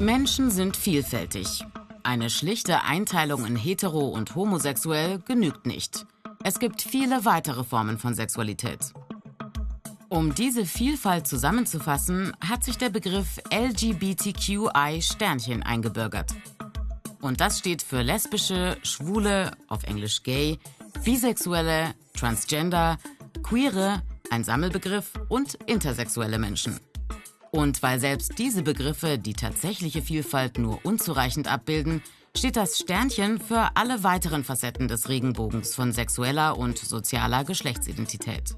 Menschen sind vielfältig. Eine schlichte Einteilung in hetero und homosexuell genügt nicht. Es gibt viele weitere Formen von Sexualität. Um diese Vielfalt zusammenzufassen, hat sich der Begriff LGBTQI Sternchen eingebürgert. Und das steht für lesbische, schwule, auf Englisch gay, bisexuelle, transgender, queere, ein Sammelbegriff und intersexuelle Menschen. Und weil selbst diese Begriffe die tatsächliche Vielfalt nur unzureichend abbilden, steht das Sternchen für alle weiteren Facetten des Regenbogens von sexueller und sozialer Geschlechtsidentität.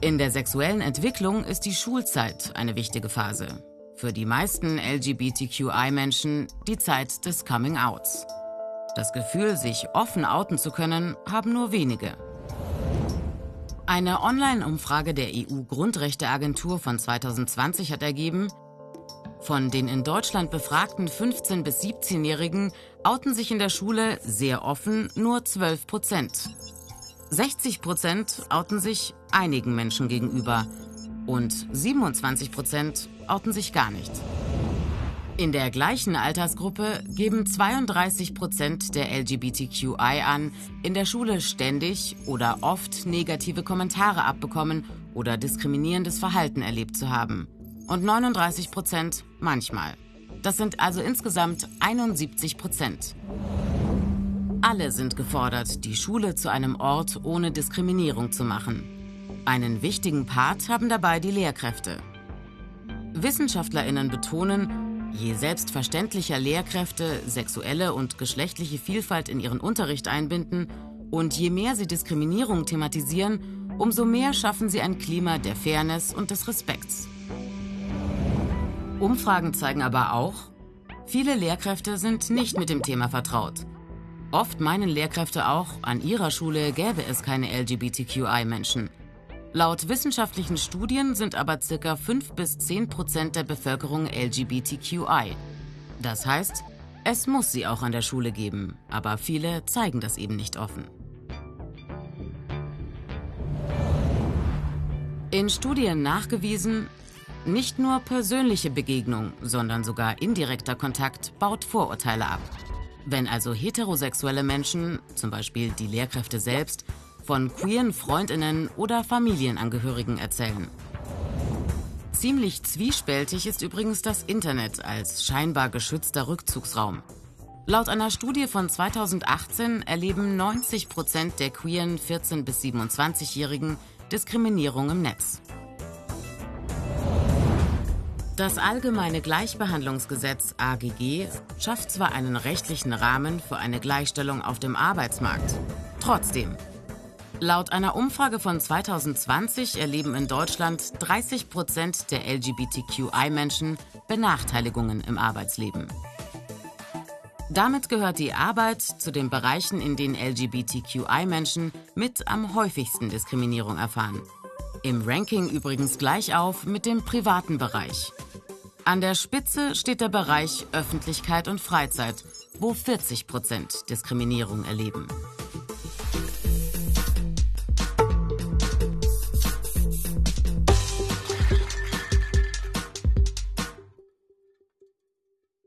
In der sexuellen Entwicklung ist die Schulzeit eine wichtige Phase. Für die meisten LGBTQI-Menschen die Zeit des Coming-Outs. Das Gefühl, sich offen outen zu können, haben nur wenige. Eine Online-Umfrage der EU-Grundrechteagentur von 2020 hat ergeben, von den in Deutschland befragten 15- bis 17-Jährigen outen sich in der Schule sehr offen nur 12 Prozent. 60 Prozent outen sich einigen Menschen gegenüber und 27 Prozent outen sich gar nicht. In der gleichen Altersgruppe geben 32 Prozent der LGBTQI an, in der Schule ständig oder oft negative Kommentare abbekommen oder diskriminierendes Verhalten erlebt zu haben. Und 39 Prozent manchmal. Das sind also insgesamt 71 Prozent. Alle sind gefordert, die Schule zu einem Ort ohne Diskriminierung zu machen. Einen wichtigen Part haben dabei die Lehrkräfte. Wissenschaftlerinnen betonen, Je selbstverständlicher Lehrkräfte sexuelle und geschlechtliche Vielfalt in ihren Unterricht einbinden und je mehr sie Diskriminierung thematisieren, umso mehr schaffen sie ein Klima der Fairness und des Respekts. Umfragen zeigen aber auch, viele Lehrkräfte sind nicht mit dem Thema vertraut. Oft meinen Lehrkräfte auch, an ihrer Schule gäbe es keine LGBTQI-Menschen. Laut wissenschaftlichen Studien sind aber ca. 5 bis 10 Prozent der Bevölkerung LGBTQI. Das heißt, es muss sie auch an der Schule geben, aber viele zeigen das eben nicht offen. In Studien nachgewiesen, nicht nur persönliche Begegnung, sondern sogar indirekter Kontakt baut Vorurteile ab. Wenn also heterosexuelle Menschen, zum Beispiel die Lehrkräfte selbst, von queeren Freundinnen oder Familienangehörigen erzählen. Ziemlich zwiespältig ist übrigens das Internet als scheinbar geschützter Rückzugsraum. Laut einer Studie von 2018 erleben 90 Prozent der queeren 14- bis 27-Jährigen Diskriminierung im Netz. Das Allgemeine Gleichbehandlungsgesetz AGG schafft zwar einen rechtlichen Rahmen für eine Gleichstellung auf dem Arbeitsmarkt. Trotzdem, Laut einer Umfrage von 2020 erleben in Deutschland 30 Prozent der LGBTQI-Menschen Benachteiligungen im Arbeitsleben. Damit gehört die Arbeit zu den Bereichen, in denen LGBTQI-Menschen mit am häufigsten Diskriminierung erfahren. Im Ranking übrigens gleich auf mit dem privaten Bereich. An der Spitze steht der Bereich Öffentlichkeit und Freizeit, wo 40 Prozent Diskriminierung erleben.